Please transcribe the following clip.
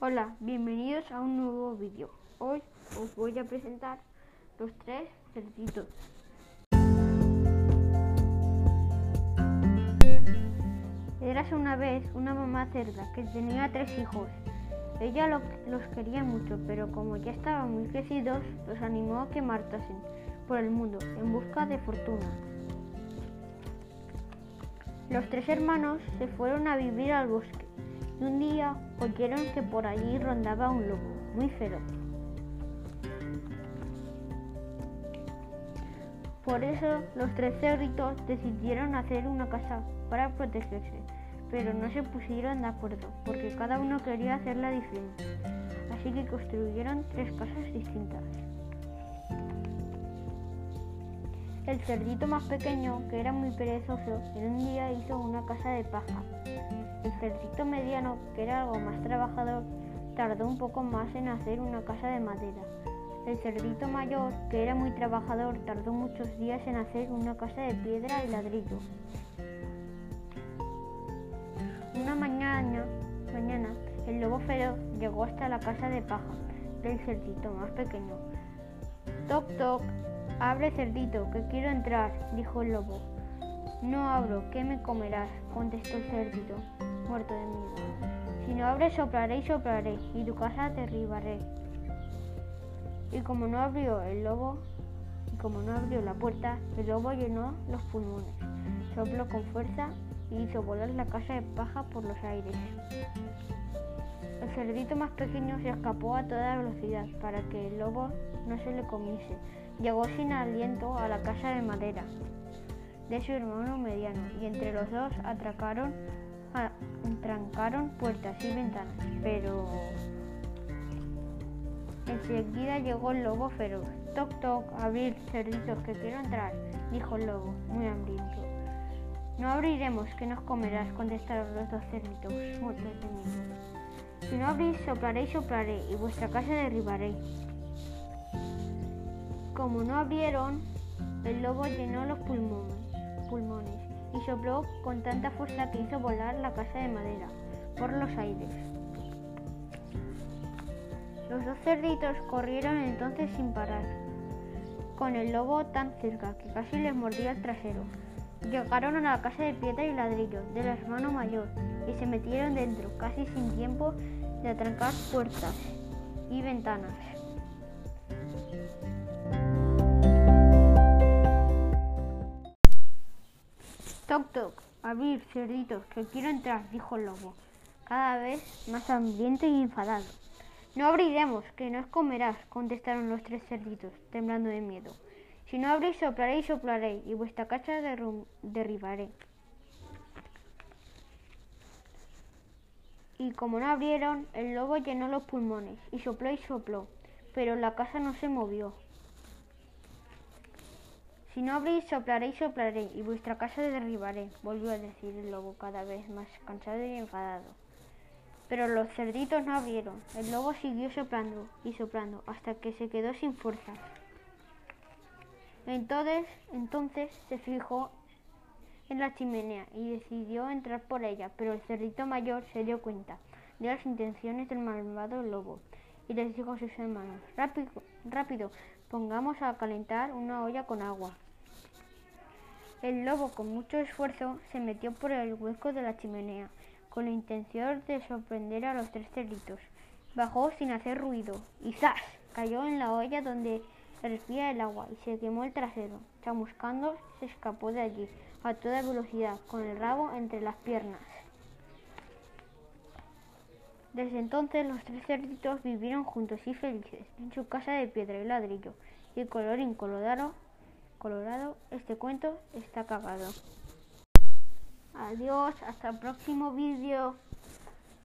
Hola, bienvenidos a un nuevo vídeo. Hoy os voy a presentar los tres cerditos. Eras una vez una mamá cerda que tenía tres hijos. Ella lo- los quería mucho, pero como ya estaban muy crecidos, los animó a que marchasen por el mundo en busca de fortuna. Los tres hermanos se fueron a vivir al bosque y un día oyeron que por allí rondaba un lobo muy feroz. Por eso los tres cerditos decidieron hacer una casa para protegerse, pero no se pusieron de acuerdo porque cada uno quería hacerla diferente. Así que construyeron tres casas distintas. El cerdito más pequeño, que era muy perezoso, en un día hizo una casa de paja. El cerdito mediano, que era algo más trabajador, tardó un poco más en hacer una casa de madera. El cerdito mayor, que era muy trabajador, tardó muchos días en hacer una casa de piedra y ladrillo. Una mañana, mañana, el lobo feroz llegó hasta la casa de paja del cerdito más pequeño. Toc toc, abre cerdito, que quiero entrar, dijo el lobo. No abro, ¿qué me comerás? contestó el cerdito, muerto de miedo. Si no abres, soplaré y soplaré, y tu casa derribaré. Y como no abrió el lobo, y como no abrió la puerta, el lobo llenó los pulmones, sopló con fuerza y hizo volar la casa de paja por los aires. El cerdito más pequeño se escapó a toda velocidad para que el lobo no se le comiese. Llegó sin aliento a la casa de madera de su hermano mediano y entre los dos atracaron, a- trancaron puertas y ventanas, pero enseguida llegó el lobo feroz. Toc toc, abrir, cerditos, que quiero entrar, dijo el lobo, muy hambriento. No abriremos, que nos comerás, contestaron los dos cerditos, muertos de miedo. Si no abrís, soplaré y soplaré, y vuestra casa derribaré. Como no abrieron, el lobo llenó los pulmones, pulmones y sopló con tanta fuerza que hizo volar la casa de madera por los aires. Los dos cerditos corrieron entonces sin parar, con el lobo tan cerca que casi les mordía el trasero. Llegaron a la casa de piedra y ladrillo del hermano mayor y se metieron dentro, casi sin tiempo de atrancar puertas y ventanas. Toc toc, abrir, cerditos, que quiero entrar, dijo el lobo, cada vez más hambriento y enfadado. No abriremos, que nos comerás, contestaron los tres cerditos, temblando de miedo. Si no abrís, soplaré y soplaré, y vuestra casa derrum- derribaré. Y como no abrieron, el lobo llenó los pulmones, y sopló y sopló, pero la casa no se movió. Si no abrís, soplaré y soplaré, y vuestra casa derribaré, volvió a decir el lobo cada vez más cansado y enfadado. Pero los cerditos no abrieron. El lobo siguió soplando y soplando hasta que se quedó sin fuerzas. Entonces, entonces se fijó en la chimenea y decidió entrar por ella, pero el cerdito mayor se dio cuenta de las intenciones del malvado lobo y les dijo a sus hermanos, rápido, rápido, pongamos a calentar una olla con agua. El lobo con mucho esfuerzo se metió por el hueco de la chimenea con la intención de sorprender a los tres cerditos. Bajó sin hacer ruido y ¡zas! cayó en la olla donde hervía el agua y se quemó el trasero. Chamuscando se escapó de allí a toda velocidad con el rabo entre las piernas. Desde entonces los tres cerditos vivieron juntos y felices en su casa de piedra y ladrillo. Y colorín colorado, colorado, este cuento está acabado. Adiós, hasta el próximo vídeo.